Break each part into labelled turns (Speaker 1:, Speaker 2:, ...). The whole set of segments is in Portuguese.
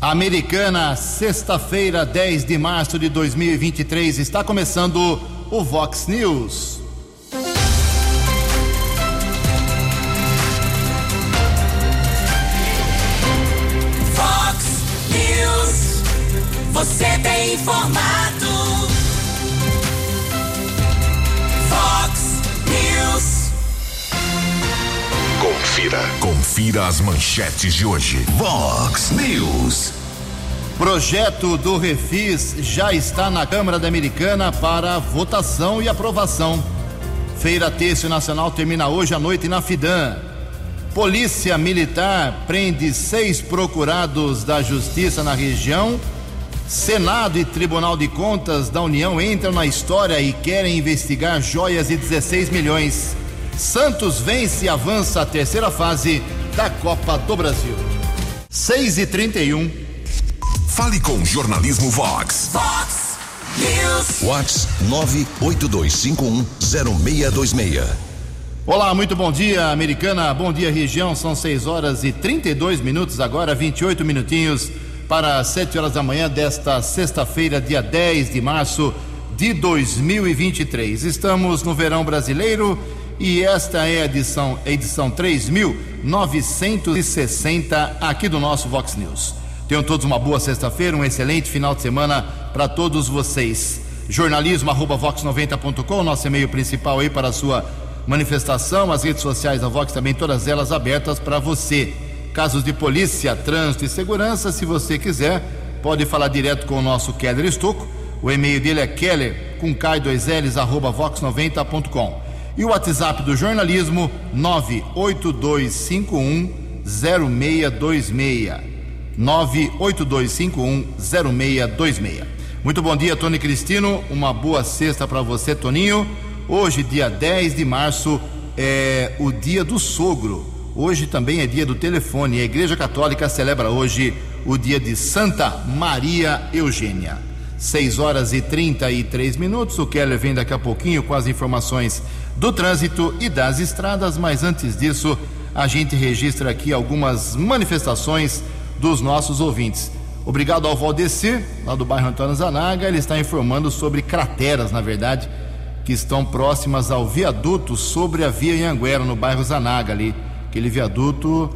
Speaker 1: Americana, sexta-feira, 10 de março de 2023, está começando o Vox News.
Speaker 2: Vox News, você tem informado.
Speaker 3: Confira. Confira as manchetes de hoje. Vox News.
Speaker 1: Projeto do Refis já está na Câmara da Americana para votação e aprovação. Feira Têxtil Nacional termina hoje à noite na Fidan. Polícia Militar prende seis procurados da Justiça na região. Senado e Tribunal de Contas da União entram na história e querem investigar joias de 16 milhões. Santos vence e avança à terceira fase da Copa do Brasil. 6 e 31
Speaker 3: Fale com Jornalismo Vox.
Speaker 2: Vox News,
Speaker 3: Vox 982510626.
Speaker 1: Olá, muito bom dia, americana. Bom dia, região. São 6 horas e 32 minutos agora, 28 minutinhos para 7 horas da manhã desta sexta-feira, dia 10 de março de 2023. Estamos no verão brasileiro e esta é a edição, edição 3960 aqui do nosso Vox News. Tenham todos uma boa sexta-feira, um excelente final de semana para todos vocês. Jornalismo arroba vox90.com, nosso e-mail principal aí para a sua manifestação, as redes sociais da Vox também, todas elas abertas para você. Casos de polícia, trânsito e segurança, se você quiser, pode falar direto com o nosso Keller Estocco. O e-mail dele é keller com k2ls arroba vox90.com. E o WhatsApp do jornalismo 98251 0626. 982510626. Muito bom dia, Tony Cristino. Uma boa sexta para você, Toninho. Hoje, dia 10 de março, é o dia do sogro. Hoje também é dia do telefone. A Igreja Católica celebra hoje o dia de Santa Maria Eugênia. 6 horas e 33 minutos. O Keller vem daqui a pouquinho com as informações do trânsito e das estradas, mas antes disso, a gente registra aqui algumas manifestações dos nossos ouvintes. Obrigado ao Valdecir, lá do bairro Antônio Zanaga, ele está informando sobre crateras, na verdade, que estão próximas ao viaduto sobre a Via Anguera, no bairro Zanaga, ali. Aquele viaduto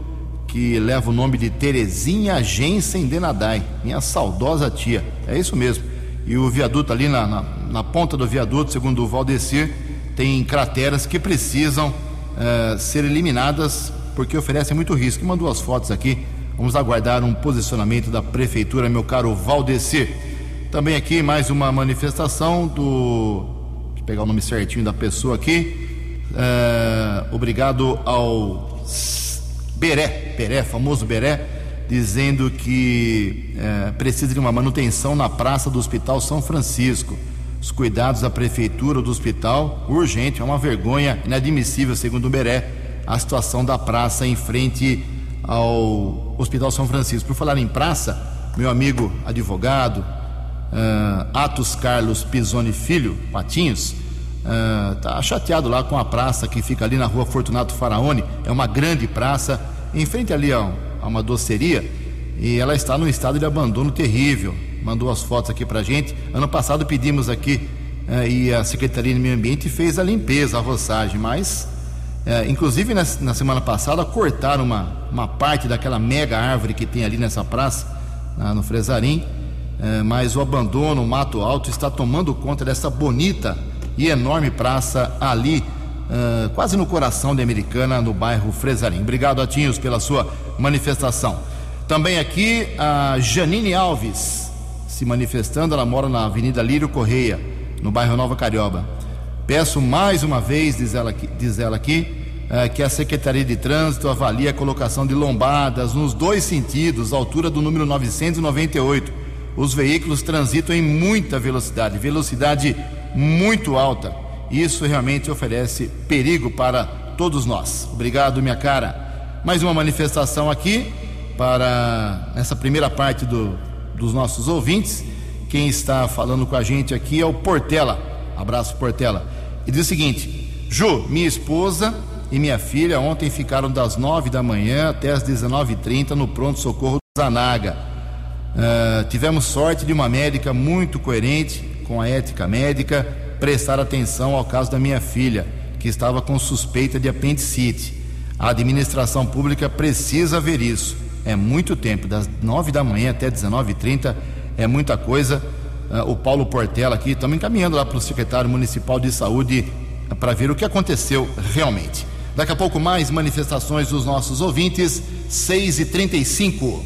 Speaker 1: que leva o nome de Terezinha Gensen Denadai, minha saudosa tia. É isso mesmo. E o viaduto ali na, na, na ponta do viaduto, segundo o Valdecir, tem crateras que precisam eh, ser eliminadas porque oferecem muito risco. Mandou as fotos aqui Vamos aguardar um posicionamento da prefeitura, meu caro Valdecir. Também aqui mais uma manifestação do. Deixa eu pegar o nome certinho da pessoa aqui. É, obrigado ao Beré, Beré, famoso Beré, dizendo que é, precisa de uma manutenção na praça do Hospital São Francisco. Os cuidados da prefeitura do hospital, urgente, é uma vergonha inadmissível, segundo o Beré, a situação da praça em frente ao Hospital São Francisco. Por falar em praça, meu amigo advogado, uh, Atos Carlos Pisoni Filho, Patinhos, uh, chateado lá com a praça que fica ali na rua Fortunato Faraone. É uma grande praça, em frente ali a uma doceria, e ela está num estado de abandono terrível. Mandou as fotos aqui pra gente. Ano passado pedimos aqui uh, e a Secretaria de Meio Ambiente fez a limpeza, a roçagem, mas é, inclusive na, na, semana passada cortaram uma, uma parte daquela mega árvore que tem ali nessa praça, no Fresarim, é, mas o abandono, o mato alto está tomando conta dessa bonita e enorme praça ali, é, quase no coração da Americana, no bairro Fresarim. Obrigado, Atinhos, pela sua manifestação. Também aqui a Janine Alves se manifestando, ela mora na Avenida Lírio Correia, no bairro Nova Carioba. Peço mais uma vez, diz ela aqui, diz ela aqui eh, que a Secretaria de Trânsito avalie a colocação de lombadas nos dois sentidos, altura do número 998. Os veículos transitam em muita velocidade, velocidade muito alta. Isso realmente oferece perigo para todos nós. Obrigado, minha cara. Mais uma manifestação aqui para essa primeira parte do, dos nossos ouvintes. Quem está falando com a gente aqui é o Portela. Abraço, Portela. E diz o seguinte: Ju, minha esposa e minha filha ontem ficaram das 9 da manhã até as 19h30 no pronto-socorro do Zanaga. Uh, tivemos sorte de uma médica muito coerente com a ética médica prestar atenção ao caso da minha filha, que estava com suspeita de apendicite. A administração pública precisa ver isso. É muito tempo, das 9 da manhã até 19h30, é muita coisa. Uh, o Paulo Portela aqui, estamos encaminhando lá para o secretário municipal de saúde para ver o que aconteceu realmente. Daqui a pouco mais manifestações dos nossos ouvintes, 6 e 35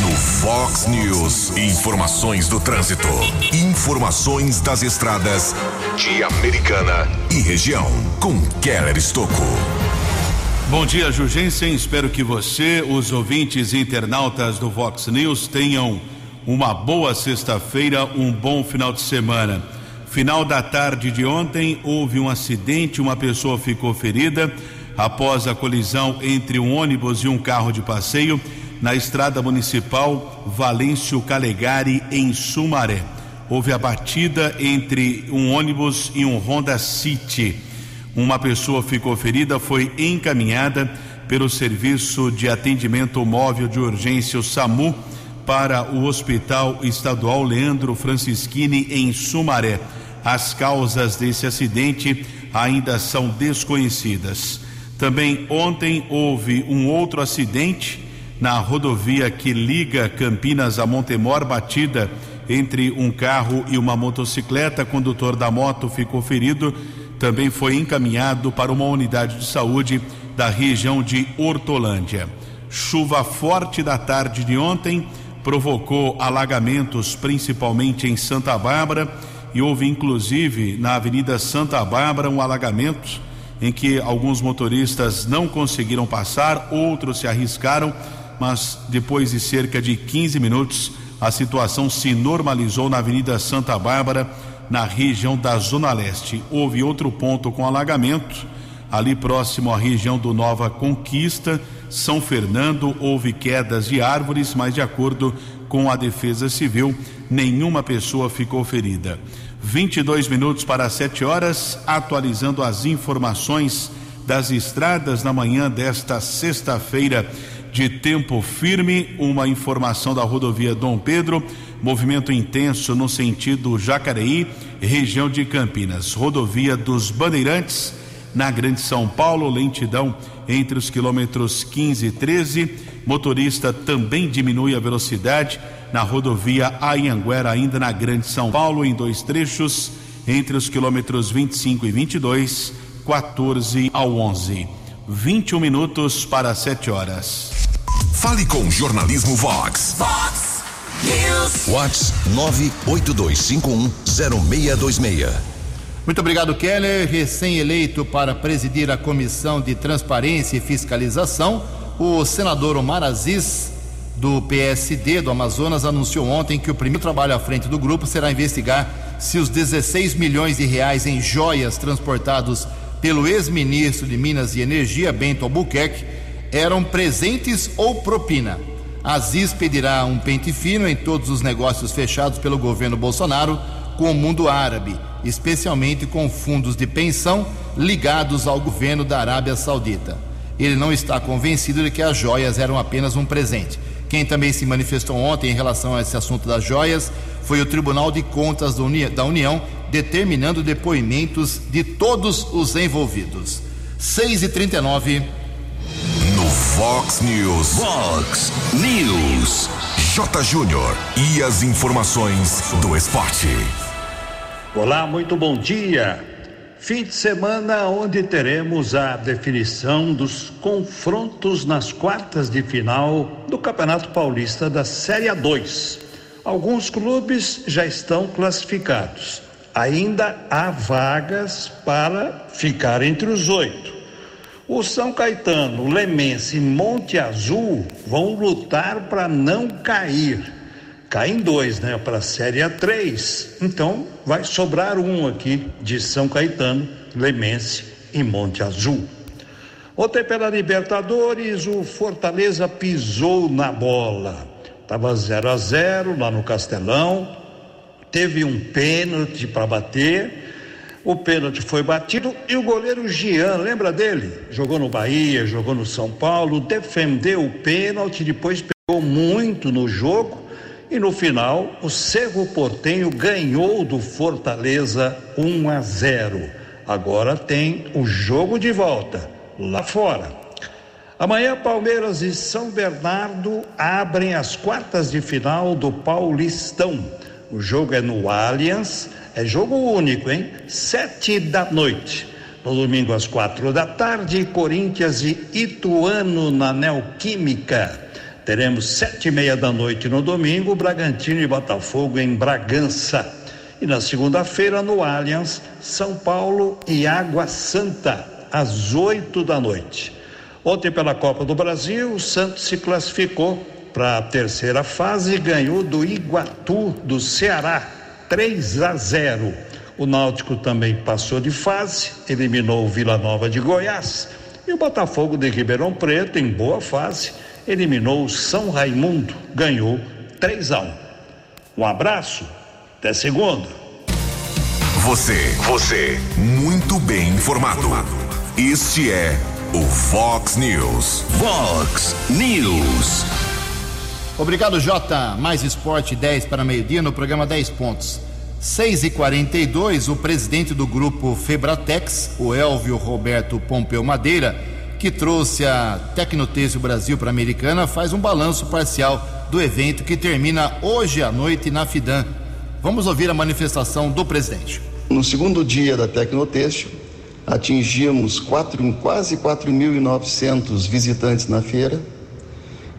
Speaker 3: No Fox News, informações do trânsito. Informações das estradas de Americana e região. Com Keller Estocco.
Speaker 4: Bom dia, Jugensen. Espero que você, os ouvintes e internautas do Fox News, tenham uma boa sexta-feira, um bom final de semana. Final da tarde de ontem, houve um acidente, uma pessoa ficou ferida após a colisão entre um ônibus e um carro de passeio na estrada municipal Valêncio Calegari, em Sumaré. Houve a batida entre um ônibus e um Honda City. Uma pessoa ficou ferida, foi encaminhada pelo Serviço de Atendimento Móvel de Urgência, o SAMU, para o Hospital Estadual Leandro Francischini, em Sumaré. As causas desse acidente ainda são desconhecidas. Também ontem houve um outro acidente na rodovia que liga Campinas a Montemor, batida entre um carro e uma motocicleta. Condutor da moto ficou ferido, também foi encaminhado para uma unidade de saúde da região de Hortolândia. Chuva forte da tarde de ontem provocou alagamentos, principalmente em Santa Bárbara e houve inclusive na Avenida Santa Bárbara um alagamento em que alguns motoristas não conseguiram passar, outros se arriscaram, mas depois de cerca de 15 minutos a situação se normalizou na Avenida Santa Bárbara, na região da Zona Leste. Houve outro ponto com alagamento, ali próximo à região do Nova Conquista, São Fernando, houve quedas de árvores, mas de acordo com a Defesa Civil, nenhuma pessoa ficou ferida. 22 minutos para 7 horas, atualizando as informações das estradas na manhã desta sexta-feira de tempo firme. Uma informação da rodovia Dom Pedro, movimento intenso no sentido Jacareí, região de Campinas. Rodovia dos Bandeirantes, na Grande São Paulo, lentidão entre os quilômetros 15 e 13. Motorista também diminui a velocidade na rodovia Ayanguera, ainda na Grande São Paulo, em dois trechos, entre os quilômetros 25 e 22, 14 ao 11. 21 minutos para 7 horas.
Speaker 3: Fale com Jornalismo Vox.
Speaker 2: Fox
Speaker 3: Vox 982510626.
Speaker 1: Muito obrigado, Keller. Recém-eleito para presidir a Comissão de Transparência e Fiscalização, o senador Omar Aziz do PSD do Amazonas anunciou ontem que o primeiro trabalho à frente do grupo será investigar se os 16 milhões de reais em joias transportados pelo ex-ministro de Minas e Energia, Bento Albuquerque, eram presentes ou propina. Aziz pedirá um pente fino em todos os negócios fechados pelo governo Bolsonaro com o mundo árabe, especialmente com fundos de pensão ligados ao governo da Arábia Saudita. Ele não está convencido de que as joias eram apenas um presente. Quem também se manifestou ontem em relação a esse assunto das joias foi o Tribunal de Contas da União, determinando depoimentos de todos os envolvidos. 6 e 39
Speaker 3: Fox News.
Speaker 2: Fox News.
Speaker 3: J. Júnior. E as informações do esporte.
Speaker 5: Olá, muito bom dia. Fim de semana onde teremos a definição dos confrontos nas quartas de final do Campeonato Paulista da Série A2. Alguns clubes já estão classificados. Ainda há vagas para ficar entre os oito. O São Caetano, o Lemense e Monte Azul vão lutar para não cair caem dois, né, para a Série A3. Então, vai sobrar um aqui de São Caetano, Lemense e Monte Azul. Ontem pela Libertadores, o Fortaleza pisou na bola. Tava 0 a 0 lá no Castelão. Teve um pênalti para bater. O pênalti foi batido e o goleiro Gian, lembra dele? Jogou no Bahia, jogou no São Paulo, defendeu o pênalti, depois muito no jogo e no final o Cerro Portenho ganhou do Fortaleza 1 a 0. Agora tem o jogo de volta lá fora. Amanhã Palmeiras e São Bernardo abrem as quartas de final do Paulistão. O jogo é no Allianz, é jogo único, hein? Sete da noite. No domingo às quatro da tarde, Corinthians e Ituano na Neoquímica. Teremos sete e meia da noite no domingo, Bragantino e Botafogo em Bragança. E na segunda-feira, no Allianz, São Paulo e Água Santa, às oito da noite. Ontem, pela Copa do Brasil, o Santos se classificou para a terceira fase e ganhou do Iguatu, do Ceará, 3 a 0. O Náutico também passou de fase, eliminou o Vila Nova de Goiás. E o Botafogo de Ribeirão Preto, em boa fase, eliminou o São Raimundo, ganhou 3 a 1. Um abraço, até segunda.
Speaker 3: Você, você, muito bem informado. Este é o Fox News.
Speaker 2: Fox News.
Speaker 1: Obrigado, Jota. Mais esporte 10 para meio-dia no programa 10 pontos. 6 e 42 o presidente do grupo Febratex, o Elvio Roberto Pompeu Madeira, que trouxe a Tecnotêxtil Brasil para a Americana, faz um balanço parcial do evento que termina hoje à noite na Fidan. Vamos ouvir a manifestação do presidente.
Speaker 6: No segundo dia da Tecnotêxtil, atingimos quatro, quase 4.900 visitantes na feira.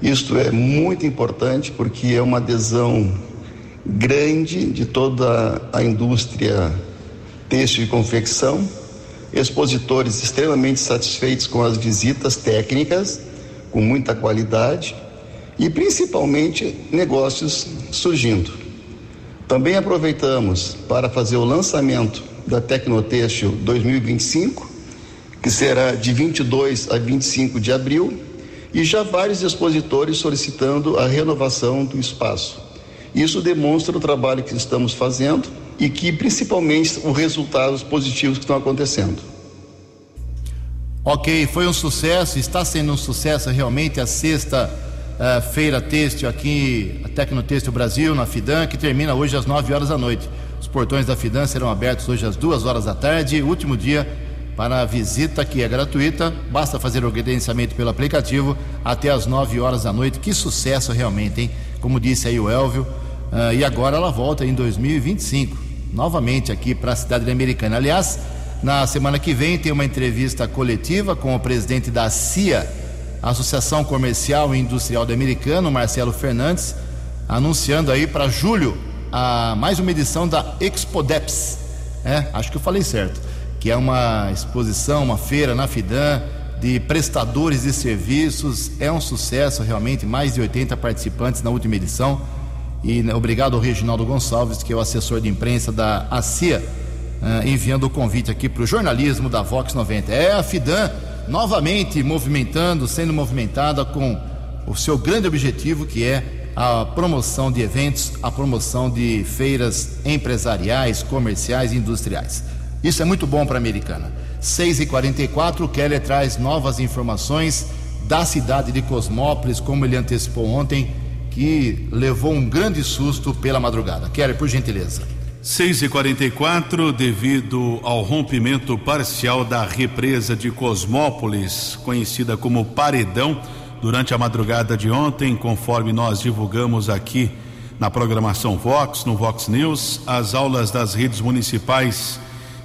Speaker 6: Isto é muito importante porque é uma adesão grande de toda a indústria têxtil e confecção expositores extremamente satisfeitos com as visitas técnicas, com muita qualidade e principalmente negócios surgindo. Também aproveitamos para fazer o lançamento da Tecnotextil 2025, que será de 22 a 25 de abril, e já vários expositores solicitando a renovação do espaço. Isso demonstra o trabalho que estamos fazendo e que principalmente os resultados positivos que estão acontecendo.
Speaker 1: Ok, foi um sucesso, está sendo um sucesso realmente a sexta uh, feira têxtil aqui, a Tecnotêxtil Brasil, na Fidan, que termina hoje às 9 horas da noite. Os portões da Fidan serão abertos hoje às 2 horas da tarde, último dia para a visita que é gratuita, basta fazer o credenciamento pelo aplicativo até às 9 horas da noite. Que sucesso realmente, hein? Como disse aí o Elvio, uh, e agora ela volta em 2025 novamente aqui para a cidade americana. Aliás, na semana que vem tem uma entrevista coletiva com o presidente da CIA, Associação Comercial e Industrial do Americano, Marcelo Fernandes, anunciando aí para julho a mais uma edição da Expodeps. É, acho que eu falei certo, que é uma exposição, uma feira na Fidan de prestadores de serviços. É um sucesso realmente, mais de 80 participantes na última edição. E né, obrigado ao Reginaldo Gonçalves, que é o assessor de imprensa da ACIA, uh, enviando o convite aqui para o jornalismo da Vox 90. É a FIDAN novamente movimentando, sendo movimentada com o seu grande objetivo, que é a promoção de eventos, a promoção de feiras empresariais, comerciais e industriais. Isso é muito bom para a Americana. 6h44, o Keller traz novas informações da cidade de Cosmópolis, como ele antecipou ontem que levou um grande susto pela madrugada. Kelly, por gentileza.
Speaker 4: 6 e 44 devido ao rompimento parcial da represa de Cosmópolis, conhecida como Paredão, durante a madrugada de ontem, conforme nós divulgamos aqui na programação Vox, no Vox News, as aulas das redes municipais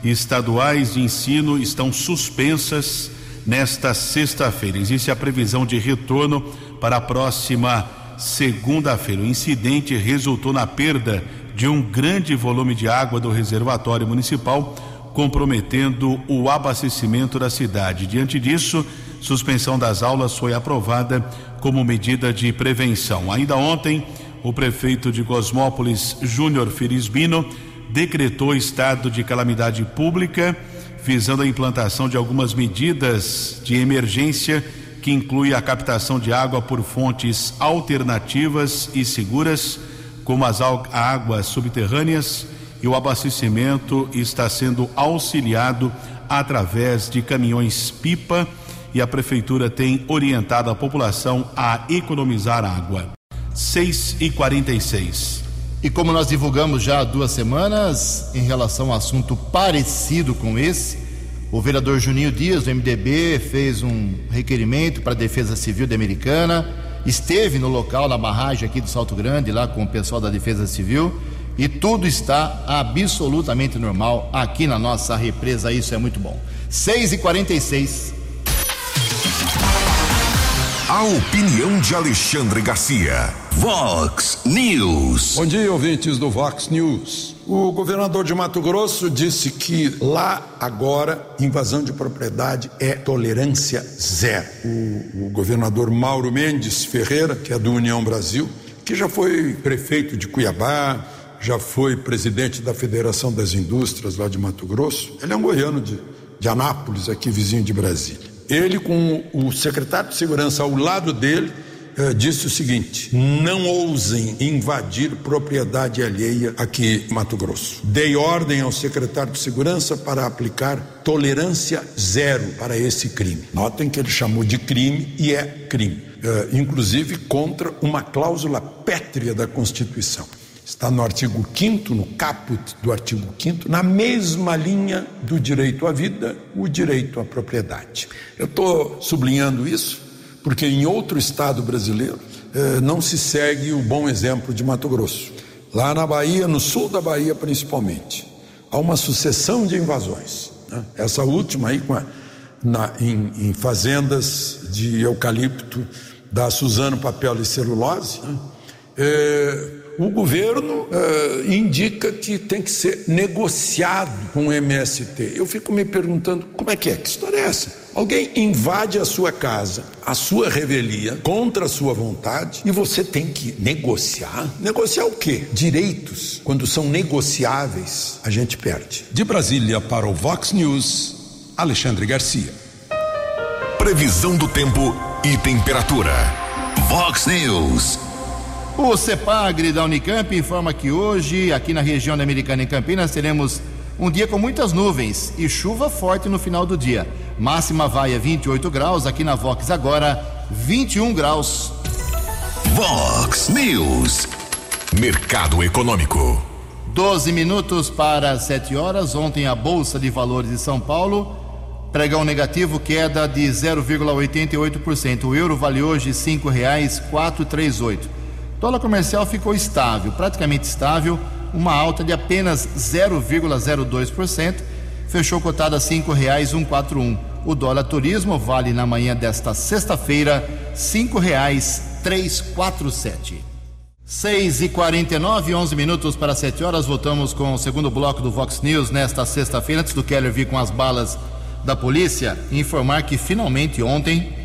Speaker 4: estaduais de ensino estão suspensas nesta sexta-feira. Existe a previsão de retorno para a próxima segunda-feira. O incidente resultou na perda de um grande volume de água do reservatório municipal, comprometendo o abastecimento da cidade. Diante disso, suspensão das aulas foi aprovada como medida de prevenção. Ainda ontem, o prefeito de Cosmópolis, Júnior Ferisbino, decretou estado de calamidade pública, visando a implantação de algumas medidas de emergência que inclui a captação de água por fontes alternativas e seguras, como as águas subterrâneas, e o abastecimento está sendo auxiliado através de caminhões-pipa e a prefeitura tem orientado a população a economizar água. 6 e 46
Speaker 1: E como nós divulgamos já há duas semanas, em relação a um assunto parecido com esse, o vereador Juninho Dias, do MDB, fez um requerimento para a Defesa Civil de Americana, esteve no local, na barragem aqui do Salto Grande, lá com o pessoal da Defesa Civil, e tudo está absolutamente normal aqui na nossa represa, isso é muito bom. 6 e 46
Speaker 3: A opinião de Alexandre Garcia.
Speaker 2: Vox News.
Speaker 7: Bom dia, ouvintes do Vox News. O governador de Mato Grosso disse que lá agora invasão de propriedade é tolerância zero. O, o governador Mauro Mendes Ferreira, que é do União Brasil, que já foi prefeito de Cuiabá, já foi presidente da Federação das Indústrias lá de Mato Grosso. Ele é um goiano de, de Anápolis, aqui vizinho de Brasília. Ele, com o secretário de Segurança ao lado dele, eh, disse o seguinte: não ousem invadir propriedade alheia aqui em Mato Grosso. Dei ordem ao secretário de Segurança para aplicar tolerância zero para esse crime. Notem que ele chamou de crime e é crime, eh, inclusive contra uma cláusula pétrea da Constituição. Está no artigo 5, no caput do artigo 5, na mesma linha do direito à vida, o direito à propriedade. Eu estou sublinhando isso porque em outro estado brasileiro eh, não se segue o bom exemplo de Mato Grosso. Lá na Bahia, no sul da Bahia principalmente, há uma sucessão de invasões. Né? Essa última aí a, na, em, em, fazendas de eucalipto da Suzano Papel e Celulose. Né? Eh, o governo uh, indica que tem que ser negociado com o MST. Eu fico me perguntando como é que é, que história é essa? Alguém invade a sua casa, a sua revelia, contra a sua vontade, e você tem que negociar? Negociar o quê? Direitos. Quando são negociáveis, a gente perde.
Speaker 8: De Brasília para o Vox News, Alexandre Garcia.
Speaker 3: Previsão do tempo e temperatura.
Speaker 2: Vox News.
Speaker 1: O CEPAGRE da Unicamp informa que hoje, aqui na região da Americana em Campinas, teremos um dia com muitas nuvens e chuva forte no final do dia. Máxima vai a 28 graus, aqui na Vox agora 21 graus.
Speaker 2: Vox News.
Speaker 3: Mercado Econômico.
Speaker 1: 12 minutos para 7 horas. Ontem a Bolsa de Valores de São Paulo pregão negativo, queda de 0,88%. O euro vale hoje R$ 5,438. Dólar comercial ficou estável, praticamente estável, uma alta de apenas 0,02%, fechou cotada a R$ 5,141. O dólar turismo vale na manhã desta sexta-feira R$ 5,347. 6 e 49 11 minutos para 7 horas. Voltamos com o segundo bloco do Vox News nesta sexta-feira. Antes do Keller vir com as balas da polícia, informar que finalmente ontem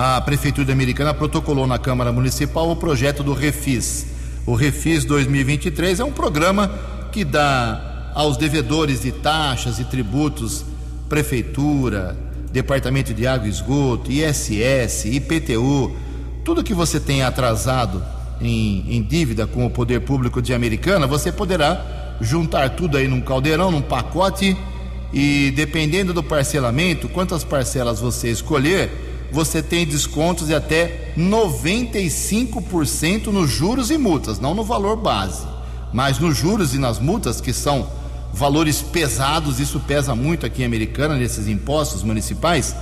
Speaker 1: a Prefeitura Americana protocolou na Câmara Municipal o projeto do Refis. O Refis 2023 é um programa que dá aos devedores de taxas e tributos, Prefeitura, Departamento de Água e Esgoto, ISS, IPTU, tudo que você tem atrasado em, em dívida com o poder público de Americana, você poderá juntar tudo aí num caldeirão, num pacote e dependendo do parcelamento, quantas parcelas você escolher, você tem descontos de até 95% nos juros e multas, não no valor base, mas nos juros e nas multas, que são valores pesados, isso pesa muito aqui em Americana, nesses impostos municipais.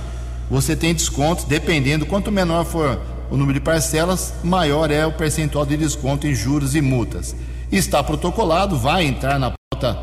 Speaker 1: Você tem descontos, dependendo, quanto menor for o número de parcelas, maior é o percentual de desconto em juros e multas. Está protocolado, vai entrar na pauta,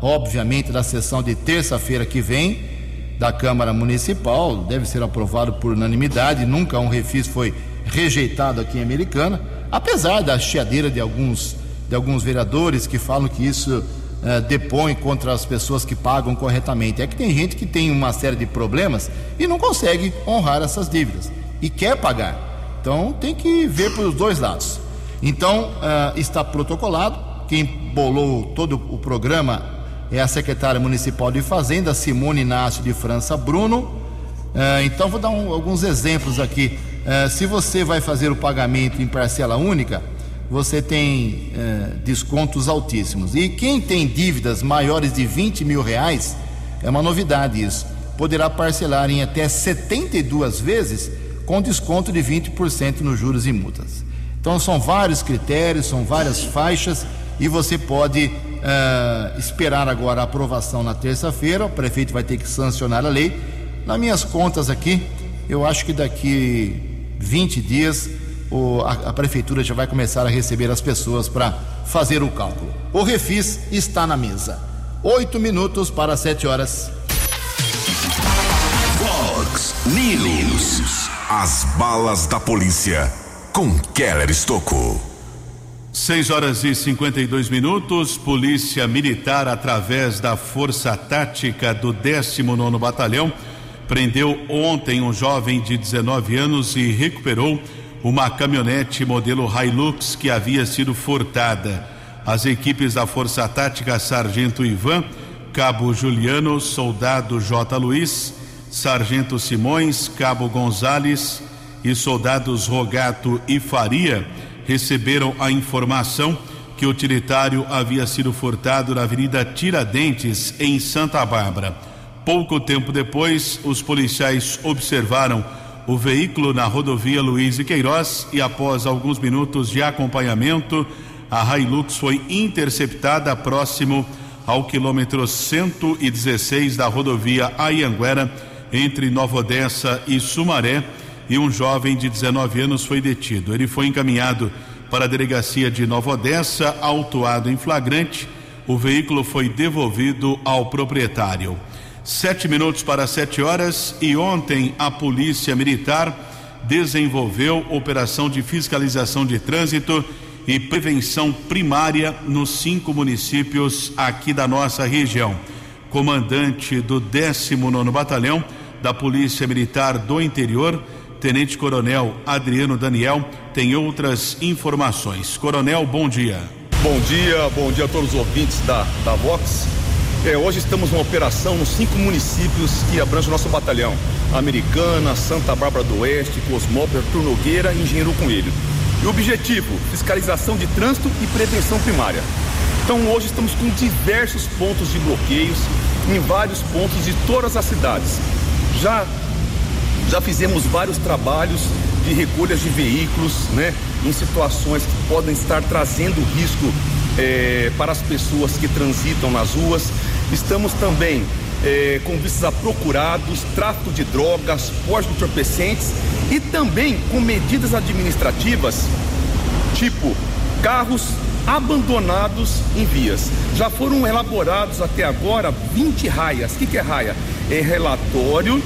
Speaker 1: obviamente, da sessão de terça-feira que vem da Câmara Municipal, deve ser aprovado por unanimidade, nunca um refis foi rejeitado aqui em Americana, apesar da chiadeira de alguns, de alguns vereadores que falam que isso eh, depõe contra as pessoas que pagam corretamente. É que tem gente que tem uma série de problemas e não consegue honrar essas dívidas e quer pagar. Então tem que ver pelos dois lados. Então eh, está protocolado, quem bolou todo o programa é a secretária municipal de Fazenda, Simone Inácio de França Bruno. É, então, vou dar um, alguns exemplos aqui. É, se você vai fazer o pagamento em parcela única, você tem é, descontos altíssimos. E quem tem dívidas maiores de 20 mil reais, é uma novidade isso, poderá parcelar em até 72 vezes com desconto de 20% nos juros e multas. Então são vários critérios, são várias faixas e você pode uh, esperar agora a aprovação na terça-feira. O prefeito vai ter que sancionar a lei. Nas minhas contas aqui, eu acho que daqui 20 dias o, a, a prefeitura já vai começar a receber as pessoas para fazer o cálculo. O refis está na mesa. Oito minutos para sete horas.
Speaker 2: Fox News.
Speaker 3: As balas da polícia com Keller Estocou.
Speaker 4: 6 horas e 52 minutos. Polícia Militar, através da Força Tática do 19 Batalhão, prendeu ontem um jovem de 19 anos e recuperou uma caminhonete modelo Hilux que havia sido furtada. As equipes da Força Tática Sargento Ivan, Cabo Juliano, Soldado J. Luiz, Sargento Simões, Cabo Gonzales e soldados Rogato e Faria receberam a informação que o utilitário havia sido furtado na Avenida Tiradentes, em Santa Bárbara. Pouco tempo depois, os policiais observaram o veículo na rodovia Luiz e Queiroz e, após alguns minutos de acompanhamento, a Hilux foi interceptada próximo ao quilômetro 116 da rodovia Ayanguera, entre Nova Odessa e Sumaré e um jovem de 19 anos foi detido. Ele foi encaminhado para a delegacia de Nova Odessa, autuado em flagrante. O veículo foi devolvido ao proprietário. Sete minutos para sete horas e ontem a Polícia Militar desenvolveu operação de fiscalização de trânsito e prevenção primária nos cinco municípios aqui da nossa região. Comandante do 19 Batalhão da Polícia Militar do Interior, Tenente Coronel Adriano Daniel tem outras informações. Coronel, bom dia.
Speaker 9: Bom dia, bom dia a todos os ouvintes da, da Vox. É, hoje estamos numa operação nos cinco municípios que abrangem o nosso batalhão: Americana, Santa Bárbara do Oeste, Cosmópolis, Turnogueira e Engenheiro Coelho. E o objetivo: fiscalização de trânsito e prevenção primária. Então hoje estamos com diversos pontos de bloqueios em vários pontos de todas as cidades. Já já fizemos vários trabalhos de recolhas de veículos, né, em situações que podem estar trazendo risco é, para as pessoas que transitam nas ruas. Estamos também é, com vistas a procurados, tráfico de drogas, porte entorpecentes e também com medidas administrativas, tipo carros abandonados em vias. Já foram elaborados até agora 20 raias. O que, que é raia? É relatório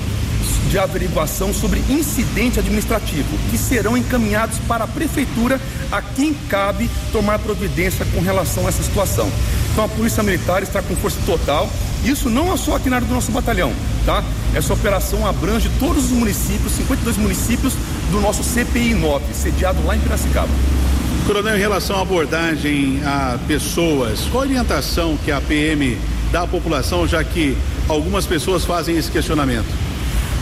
Speaker 9: de averiguação sobre incidente administrativo, que serão encaminhados para a prefeitura a quem cabe tomar providência com relação a essa situação. Então a Polícia Militar está com força total. Isso não é só aqui na área do nosso batalhão, tá? Essa operação abrange todos os municípios, 52 municípios do nosso CPI 9, sediado lá em Piracicaba.
Speaker 4: Coronel, em relação à abordagem a pessoas, qual a orientação que a PM dá à população, já que algumas pessoas fazem esse questionamento?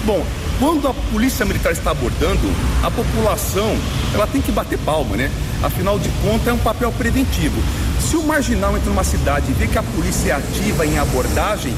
Speaker 9: Bom, quando a polícia militar está abordando, a população ela tem que bater palma, né? Afinal de contas, é um papel preventivo. Se o marginal entra numa cidade e vê que a polícia é ativa em abordagem,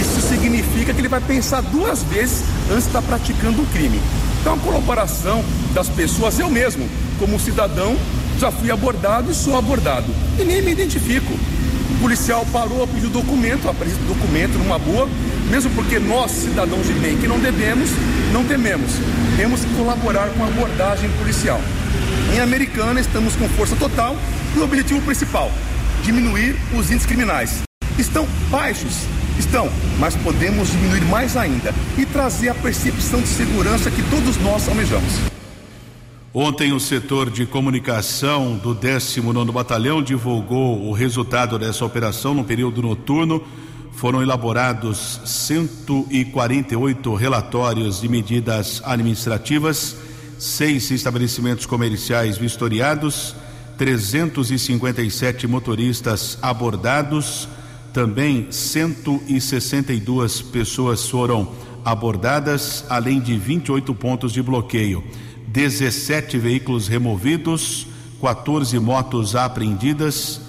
Speaker 9: isso significa que ele vai pensar duas vezes antes de estar praticando o crime. Então, a colaboração das pessoas, eu mesmo, como cidadão, já fui abordado e sou abordado. E nem me identifico. O policial parou, pediu documento, apresenta documento numa boa, mesmo porque nós, cidadãos de bem, que não devemos, não tememos. Temos que colaborar com a abordagem policial. Em Americana, estamos com força total e o objetivo principal: diminuir os índices criminais. Estão baixos? Estão, mas podemos diminuir mais ainda e trazer a percepção de segurança que todos nós almejamos.
Speaker 4: Ontem, o setor de comunicação do 19 Batalhão divulgou o resultado dessa operação no período noturno. Foram elaborados 148 relatórios de medidas administrativas, seis estabelecimentos comerciais vistoriados, 357 motoristas abordados, também 162 pessoas foram abordadas, além de 28 pontos de bloqueio. 17 veículos removidos, 14 motos apreendidas,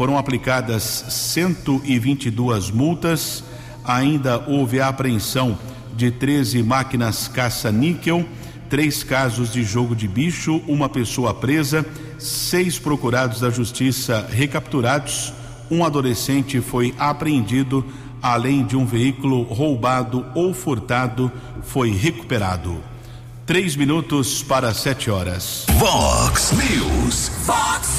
Speaker 4: foram aplicadas 122 multas, ainda houve a apreensão de 13 máquinas caça-níquel, três casos de jogo de bicho, uma pessoa presa, seis procurados da justiça recapturados, um adolescente foi apreendido, além de um veículo roubado ou furtado foi recuperado. Três minutos para sete horas.
Speaker 3: Vox News.
Speaker 2: Fox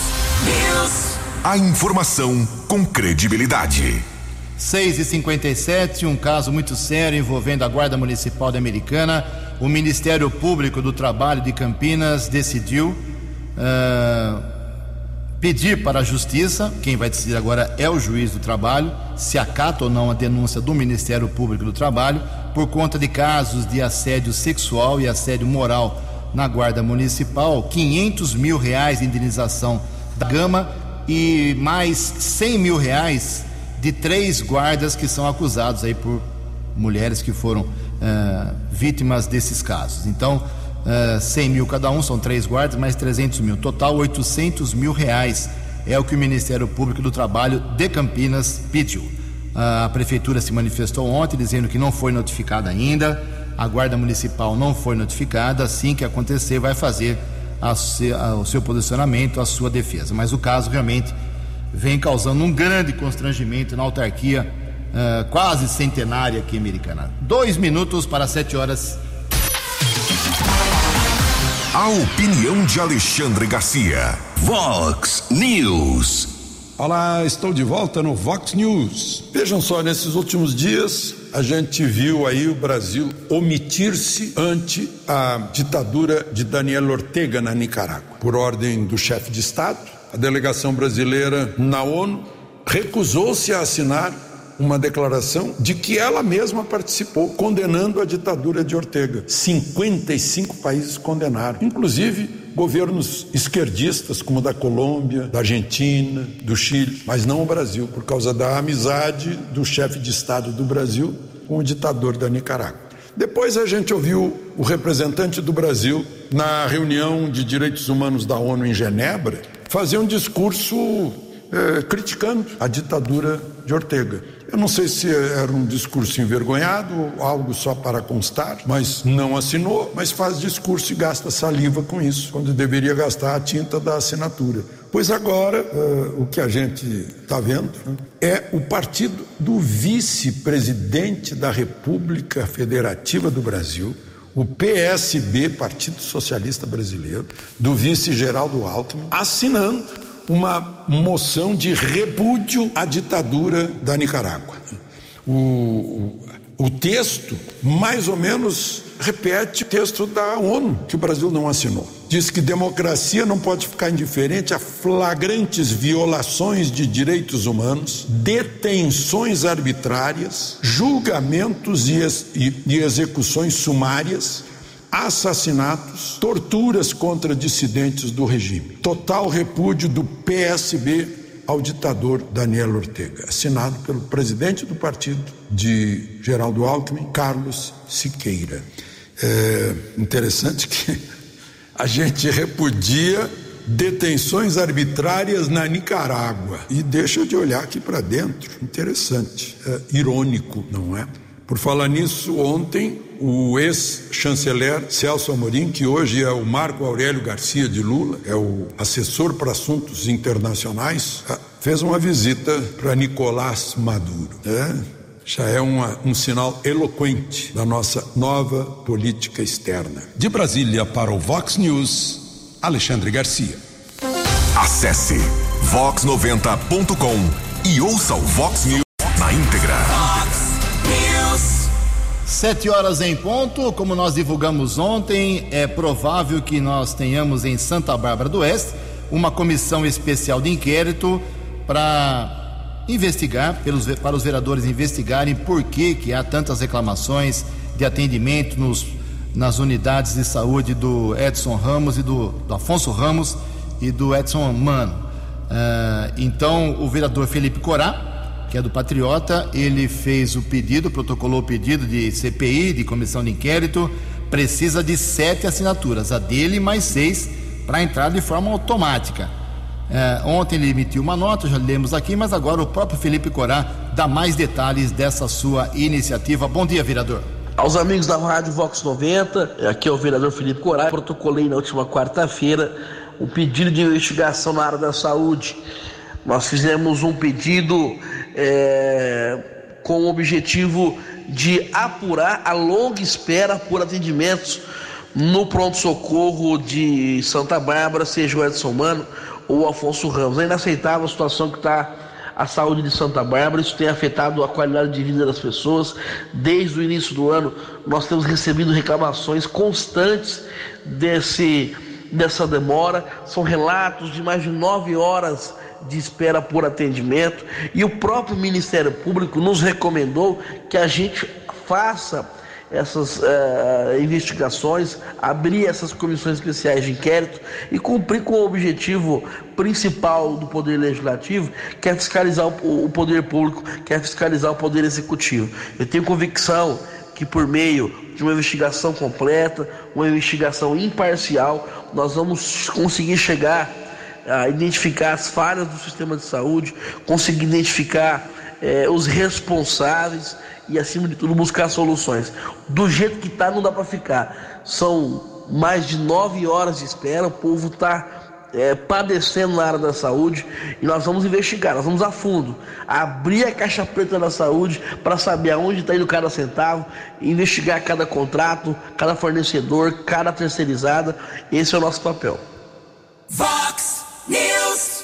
Speaker 2: News.
Speaker 3: A informação com credibilidade.
Speaker 1: 6 e 57 um caso muito sério envolvendo a Guarda Municipal da Americana. O Ministério Público do Trabalho de Campinas decidiu uh, pedir para a Justiça, quem vai decidir agora é o juiz do trabalho, se acata ou não a denúncia do Ministério Público do Trabalho, por conta de casos de assédio sexual e assédio moral na Guarda Municipal, 500 mil reais de indenização da Gama e mais 100 mil reais de três guardas que são acusados aí por mulheres que foram uh, vítimas desses casos. Então, uh, eh, 100 mil cada um, são três guardas, mais 300 mil. Total, 800 mil reais é o que o Ministério Público do Trabalho de Campinas pediu. Uh, a Prefeitura se manifestou ontem dizendo que não foi notificada ainda, a Guarda Municipal não foi notificada. Assim que acontecer, vai fazer a, o seu posicionamento, a sua defesa. Mas o caso realmente vem causando um grande constrangimento na autarquia uh, quase centenária aqui americana. Dois minutos para sete horas.
Speaker 3: A opinião de Alexandre Garcia.
Speaker 2: Vox News.
Speaker 7: Olá, estou de volta no Vox News. Vejam só, nesses últimos dias a gente viu aí o Brasil omitir-se ante a ditadura de Daniel Ortega na Nicarágua, por ordem do chefe de Estado a delegação brasileira na ONU recusou-se a assinar uma declaração de que ela mesma participou, condenando a ditadura de Ortega. 55 países condenaram, inclusive governos esquerdistas, como da Colômbia, da Argentina, do Chile, mas não o Brasil, por causa da amizade do chefe de Estado do Brasil com o ditador da Nicarágua. Depois a gente ouviu o representante do Brasil na reunião de direitos humanos da ONU em Genebra fazer um discurso é, criticando a ditadura de Ortega. Eu não sei se era um discurso envergonhado algo só para constar, mas não assinou, mas faz discurso e gasta saliva com isso, quando deveria gastar a tinta da assinatura. Pois agora, uh, o que a gente está vendo né, é o partido do vice-presidente da República Federativa do Brasil, o PSB, Partido Socialista Brasileiro, do vice Geraldo Alckmin, assinando uma moção de repúdio à ditadura da Nicarágua. O, o, o texto, mais ou menos, repete o texto da ONU, que o Brasil não assinou. Diz que democracia não pode ficar indiferente a flagrantes violações de direitos humanos, detenções arbitrárias, julgamentos e, e, e execuções sumárias, assassinatos, torturas contra dissidentes do regime. Total repúdio do PSB ao ditador Daniel Ortega, assinado pelo presidente do partido de Geraldo Alckmin, Carlos Siqueira. É interessante que a gente repudia detenções arbitrárias na Nicarágua e deixa de olhar aqui para dentro. Interessante, é, irônico, não é? Por falar nisso, ontem o ex-chanceler Celso Amorim, que hoje é o Marco Aurélio Garcia de Lula, é o assessor para assuntos internacionais, é, fez uma visita para Nicolás Maduro. Né? já é uma, um sinal eloquente da nossa nova política externa.
Speaker 8: De Brasília para o Vox News, Alexandre Garcia.
Speaker 3: Acesse vox90.com e ouça o Vox News na íntegra.
Speaker 1: Sete horas em ponto, como nós divulgamos ontem, é provável que nós tenhamos em Santa Bárbara do Oeste uma comissão especial de inquérito para investigar, pelos, para os vereadores investigarem por que, que há tantas reclamações de atendimento nos, nas unidades de saúde do Edson Ramos e do, do Afonso Ramos e do Edson Mano. Uh, então, o vereador Felipe Corá, que é do Patriota, ele fez o pedido, protocolou o pedido de CPI, de comissão de inquérito, precisa de sete assinaturas, a dele mais seis, para entrar de forma automática. É, ontem ele emitiu uma nota, já lemos aqui, mas agora o próprio Felipe Corá dá mais detalhes dessa sua iniciativa. Bom dia, vereador.
Speaker 10: Aos amigos da Rádio Vox 90, aqui é o vereador Felipe Corai. Protocolei na última quarta-feira um pedido de investigação na área da saúde. Nós fizemos um pedido é, com o objetivo de apurar a longa espera por atendimentos no pronto-socorro de Santa Bárbara, seja o Edson Mano ou Afonso Ramos. É inaceitável a situação que está a saúde de Santa Bárbara, isso tem afetado a qualidade de vida das pessoas. Desde o início do ano, nós temos recebido reclamações constantes desse, dessa demora. São relatos de mais de nove horas de espera por atendimento e o próprio Ministério Público nos recomendou que a gente faça essas uh, investigações, abrir essas comissões especiais de inquérito e cumprir com o objetivo principal do Poder Legislativo, que é fiscalizar o, Poder Público, que é fiscalizar o Poder Executivo. Eu tenho convicção que por meio de uma investigação completa, uma investigação imparcial, nós vamos conseguir chegar a identificar as falhas do sistema de saúde, conseguir identificar eh, os responsáveis e, acima de tudo, buscar soluções. Do jeito que está, não dá para ficar. São mais de nove horas de espera, o povo está é, padecendo na área da saúde e nós vamos investigar, nós vamos a fundo, abrir a caixa preta da saúde para saber aonde está indo cada centavo, investigar cada contrato, cada fornecedor, cada terceirizada. Esse é o nosso papel.
Speaker 1: Vox News.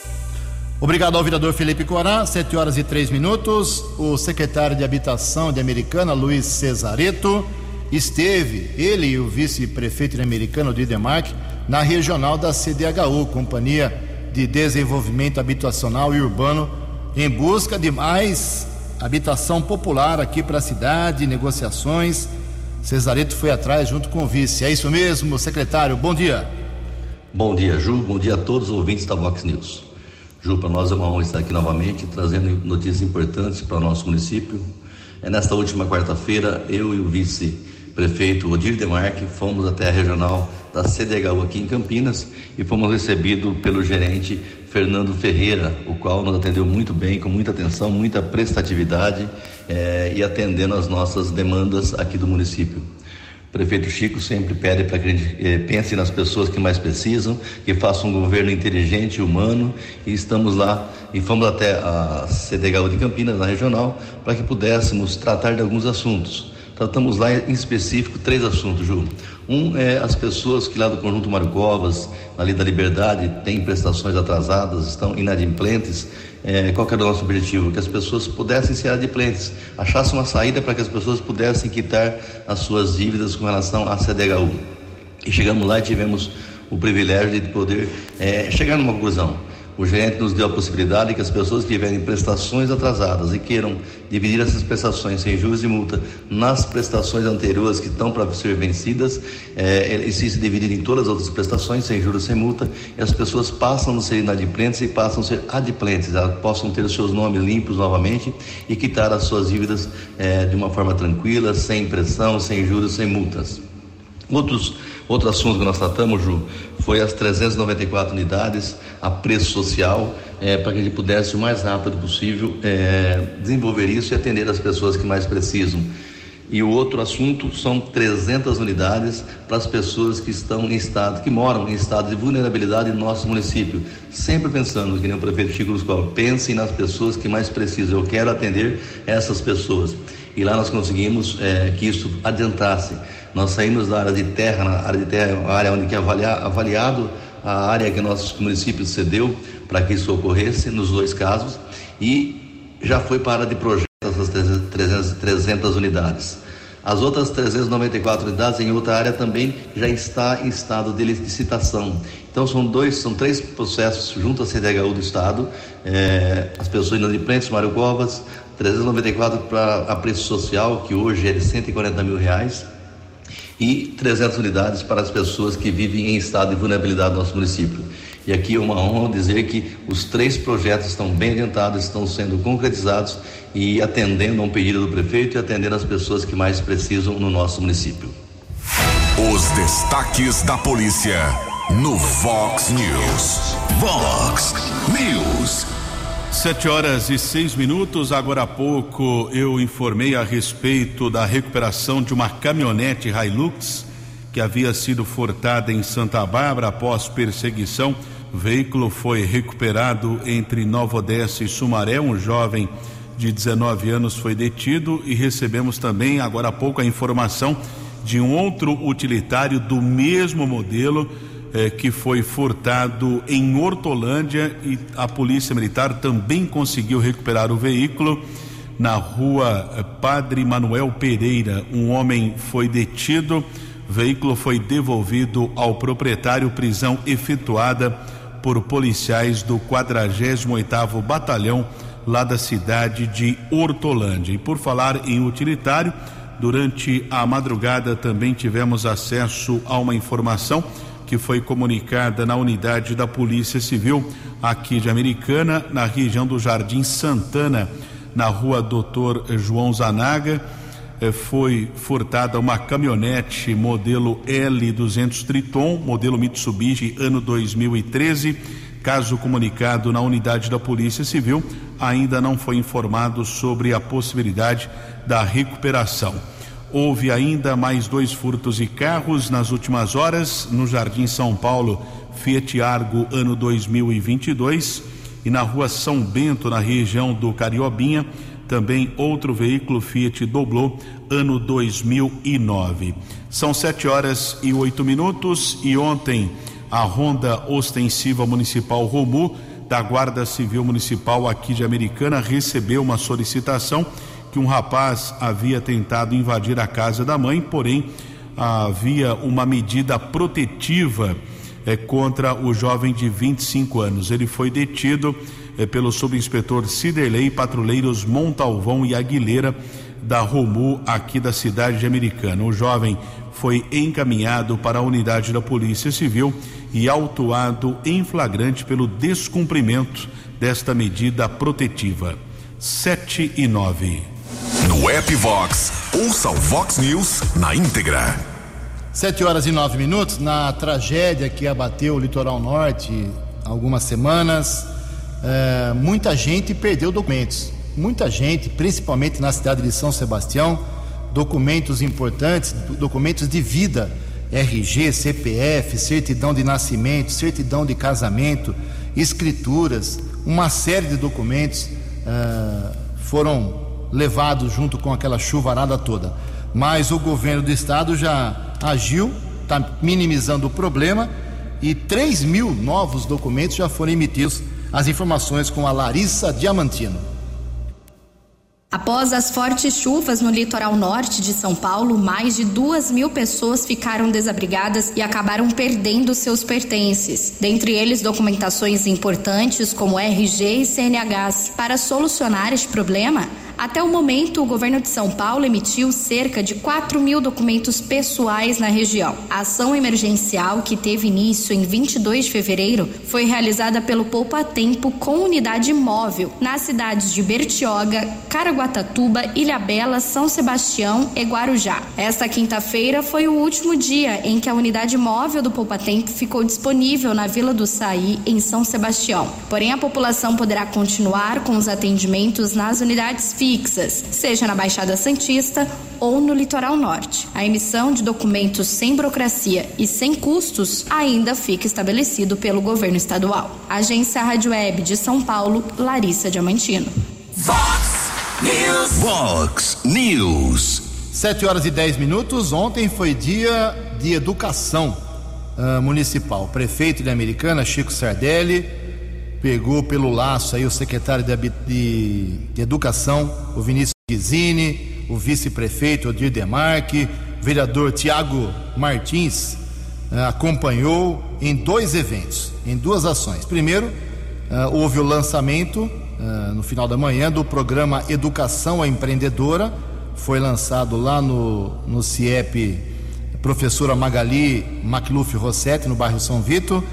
Speaker 1: Obrigado ao vereador Felipe Corá, 7 horas e 3 minutos. O secretário de Habitação de Americana, Luiz Cesareto, esteve, ele e o vice-prefeito de Americana, Didemark, na regional da CDHU, Companhia de Desenvolvimento Habitacional e Urbano, em busca de mais habitação popular aqui para a cidade, negociações. Cesareto foi atrás junto com o vice. É isso mesmo, secretário. Bom dia.
Speaker 11: Bom dia, Ju. Bom dia a todos os ouvintes da Vox News. Ju, para nós é uma honra estar aqui novamente trazendo notícias importantes para o nosso município. É nesta última quarta-feira, eu e o vice-prefeito Odir Demarque fomos até a regional da CDHU aqui em Campinas e fomos recebidos pelo gerente Fernando Ferreira, o qual nos atendeu muito bem, com muita atenção, muita prestatividade eh, e atendendo as nossas demandas aqui do município. O prefeito Chico sempre pede para que a gente eh, pense nas pessoas que mais precisam, que faça um governo inteligente humano, e estamos lá e fomos até a CDHU de Campinas, na regional, para que pudéssemos tratar de alguns assuntos. Tratamos lá em específico três assuntos, Ju. Um é as pessoas que lá do conjunto Mário Covas, ali da Liberdade, têm prestações atrasadas, estão inadimplentes. É, qual era o nosso objetivo? Que as pessoas pudessem ser adimplentes, achassem uma saída para que as pessoas pudessem quitar as suas dívidas com relação à CDHU. E chegamos lá e tivemos o privilégio de poder é, chegar numa conclusão o gerente nos deu a possibilidade que as pessoas que tiverem prestações atrasadas e queiram dividir essas prestações sem juros e multa nas prestações anteriores que estão para ser vencidas, é, e se dividir em todas as outras prestações sem juros sem multa, as pessoas passam a ser inadimplentes e passam a ser adimplentes, elas possam ter os seus nomes limpos novamente e quitar as suas dívidas é, de uma forma tranquila, sem pressão, sem juros, sem multas. Outros Outro assunto que nós tratamos, Ju, foi as 394 unidades a preço social, é, para que gente pudesse o mais rápido possível é, desenvolver isso e atender as pessoas que mais precisam. E o outro assunto são 300 unidades para as pessoas que estão em estado, que moram em estado de vulnerabilidade no nosso município. Sempre pensando, que nem o prefeito Chico Luscola, pensem nas pessoas que mais precisam. Eu quero atender essas pessoas. E lá nós conseguimos é, que isso adiantasse. Nós saímos da área de terra, na área de terra, área onde é avaliado a área que nosso município cedeu para que isso ocorresse, nos dois casos, e já foi para de projeto essas 300, 300 unidades. As outras 394 unidades em outra área também já está em estado de licitação. Então são dois, são três processos junto à CDHU do Estado, é, as pessoas inadimplentes, Mário Covas, 394 para a preço social, que hoje é de 140 mil reais, e 300 unidades para as pessoas que vivem em estado de vulnerabilidade no nosso município. E aqui é uma honra dizer que os três projetos estão bem adiantados, estão sendo concretizados e atendendo a um pedido do prefeito e atendendo as pessoas que mais precisam no nosso município.
Speaker 3: Os destaques da polícia no Vox News. Vox News.
Speaker 4: Sete horas e seis minutos. Agora há pouco eu informei a respeito da recuperação de uma caminhonete Hilux que havia sido furtada em Santa Bárbara após perseguição. O veículo foi recuperado entre Nova Odessa e Sumaré. Um jovem de 19 anos foi detido e recebemos também agora há pouco a informação de um outro utilitário do mesmo modelo eh, que foi furtado em Hortolândia e a Polícia Militar também conseguiu recuperar o veículo na rua eh, Padre Manuel Pereira. Um homem foi detido, o veículo foi devolvido ao proprietário, prisão efetuada por policiais do 48º Batalhão lá da cidade de Hortolândia. E por falar em utilitário, durante a madrugada também tivemos acesso a uma informação que foi comunicada na unidade da Polícia Civil aqui de Americana, na região do Jardim Santana, na rua Doutor João Zanaga. Eh, foi furtada uma caminhonete modelo L200 Triton, modelo Mitsubishi, ano 2013. Caso comunicado na unidade da Polícia Civil, ainda não foi informado sobre a possibilidade da recuperação. Houve ainda mais dois furtos de carros nas últimas horas no Jardim São Paulo, Fiat Argo, ano 2022, e na rua São Bento, na região do Cariobinha, também outro veículo Fiat Doblô, ano 2009. São sete horas e oito minutos e ontem a Ronda Ostensiva Municipal Romu da Guarda Civil Municipal aqui de Americana recebeu uma solicitação que um rapaz havia tentado invadir a casa da mãe, porém havia uma medida protetiva eh, contra o jovem de 25 anos. Ele foi detido eh, pelo subinspetor Ciderley, patrulheiros Montalvão e Aguilera da Romu, aqui da cidade de Americana. O jovem foi encaminhado para a unidade da Polícia Civil e autuado em flagrante pelo descumprimento desta medida protetiva. 7 e 9.
Speaker 3: No app Vox, ouça o Vox News na íntegra.
Speaker 1: Sete horas e nove minutos, na tragédia que abateu o litoral norte algumas semanas, é, muita gente perdeu documentos. Muita gente, principalmente na cidade de São Sebastião, documentos importantes, documentos de vida, RG, CPF, certidão de nascimento, certidão de casamento, escrituras, uma série de documentos uh, foram levado junto com aquela chuvarada toda. Mas o governo do estado já agiu, está minimizando o problema e 3 mil novos documentos já foram emitidos. As informações com a Larissa Diamantino.
Speaker 12: Após as fortes chuvas no litoral norte de São Paulo, mais de duas mil pessoas ficaram desabrigadas e acabaram perdendo seus pertences. Dentre eles, documentações importantes como RG e CNHs. Para solucionar este problema, até o momento, o governo de São Paulo emitiu cerca de 4 mil documentos pessoais na região. A ação emergencial, que teve início em 22 de fevereiro, foi realizada pelo Poupa Tempo com unidade móvel nas cidades de Bertioga, Caraguatatuba, Ilhabela, São Sebastião e Guarujá. Esta quinta-feira foi o último dia em que a unidade móvel do Poupa Tempo ficou disponível na Vila do Saí, em São Sebastião. Porém, a população poderá continuar com os atendimentos nas unidades físicas fixas, seja na Baixada Santista ou no litoral norte. A emissão de documentos sem burocracia e sem custos ainda fica estabelecido pelo governo estadual. Agência Rádio Web de São Paulo, Larissa Diamantino.
Speaker 2: Vox News.
Speaker 3: Vox News.
Speaker 1: 7 horas e 10 minutos. Ontem foi dia de educação uh, municipal. O prefeito de Americana, Chico Sardelli, pegou pelo laço aí o secretário de, de, de Educação, o Vinícius Guizini, o vice-prefeito Odir Demarque, o vereador Tiago Martins eh, acompanhou em dois eventos, em duas ações. Primeiro, eh, houve o lançamento eh, no final da manhã do programa Educação à Empreendedora, foi lançado lá no, no CIEP professora Magali Macluf Rossetti, no bairro São Vito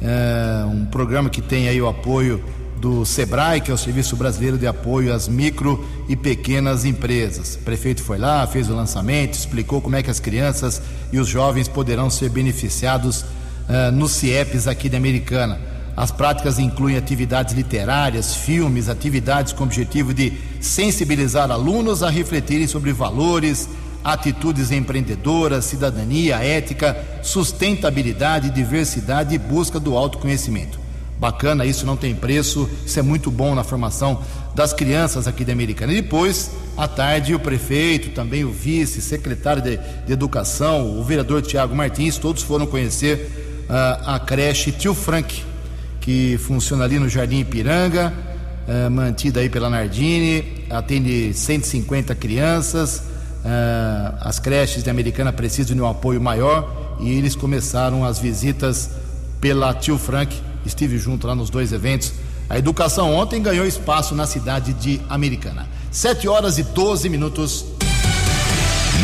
Speaker 1: é um programa que tem aí o apoio do SEBRAE, que é o Serviço Brasileiro de Apoio às Micro e Pequenas Empresas. O prefeito foi lá, fez o lançamento, explicou como é que as crianças e os jovens poderão ser beneficiados uh, nos CIEPs aqui de Americana. As práticas incluem atividades literárias, filmes, atividades com o objetivo de sensibilizar alunos a refletirem sobre valores, atitudes empreendedoras, cidadania, ética, sustentabilidade, diversidade e busca do autoconhecimento. Bacana, isso não tem preço, isso é muito bom na formação das crianças aqui da Americana. E depois, à tarde, o prefeito, também o vice, secretário de, de Educação, o vereador Tiago Martins, todos foram conhecer uh, a creche Tio Frank, que funciona ali no Jardim Ipiranga, uh, mantida aí pela Nardini, atende 150 crianças. Uh, as creches de Americana precisam de um apoio maior e eles começaram as visitas pela Tio Frank estive junto lá nos dois eventos. A educação ontem ganhou espaço na cidade de Americana. 7 horas e 12 minutos.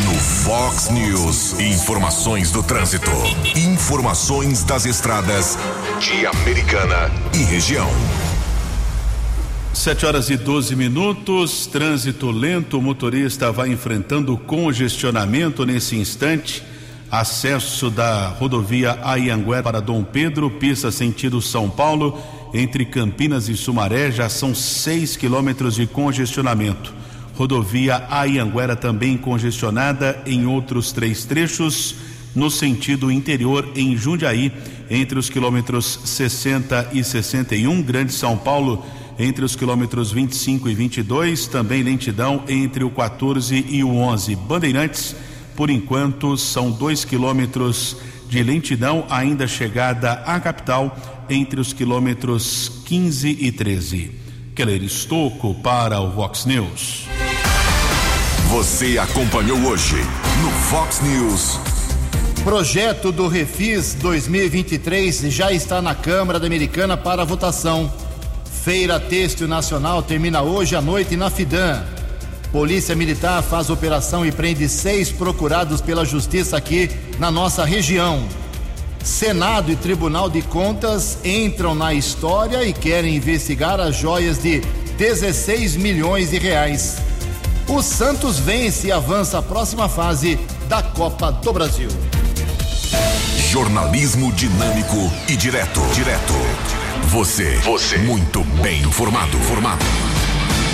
Speaker 3: No Fox News, informações do trânsito. Informações das estradas de Americana e região.
Speaker 4: 7 horas e 12 minutos, trânsito lento, o motorista vai enfrentando congestionamento nesse instante acesso da rodovia Ayanguera para Dom Pedro, pista sentido São Paulo, entre Campinas e Sumaré, já são 6 quilômetros de congestionamento. Rodovia Ayanguera também congestionada em outros três trechos, no sentido interior em Jundiaí, entre os quilômetros 60 e 61, Grande São Paulo, entre os quilômetros 25 e 22, também lentidão entre o 14 e o 11. Bandeirantes por enquanto, são dois quilômetros de lentidão, ainda chegada à capital, entre os quilômetros 15 e 13. Keller Estocco para o Vox News.
Speaker 3: Você acompanhou hoje no Fox News.
Speaker 1: Projeto do Refis 2023 já está na Câmara da Americana para votação. Feira Têxtil Nacional termina hoje à noite na Fidan. Polícia Militar faz operação e prende seis procurados pela Justiça aqui na nossa região. Senado e Tribunal de Contas entram na história e querem investigar as joias de 16 milhões de reais. O Santos vence e avança à próxima fase da Copa do Brasil.
Speaker 3: Jornalismo dinâmico e direto. Direto. Você. Você. Muito bem informado. Formado.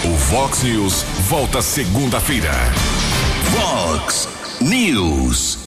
Speaker 3: O Vox News volta segunda-feira.
Speaker 2: Vox News.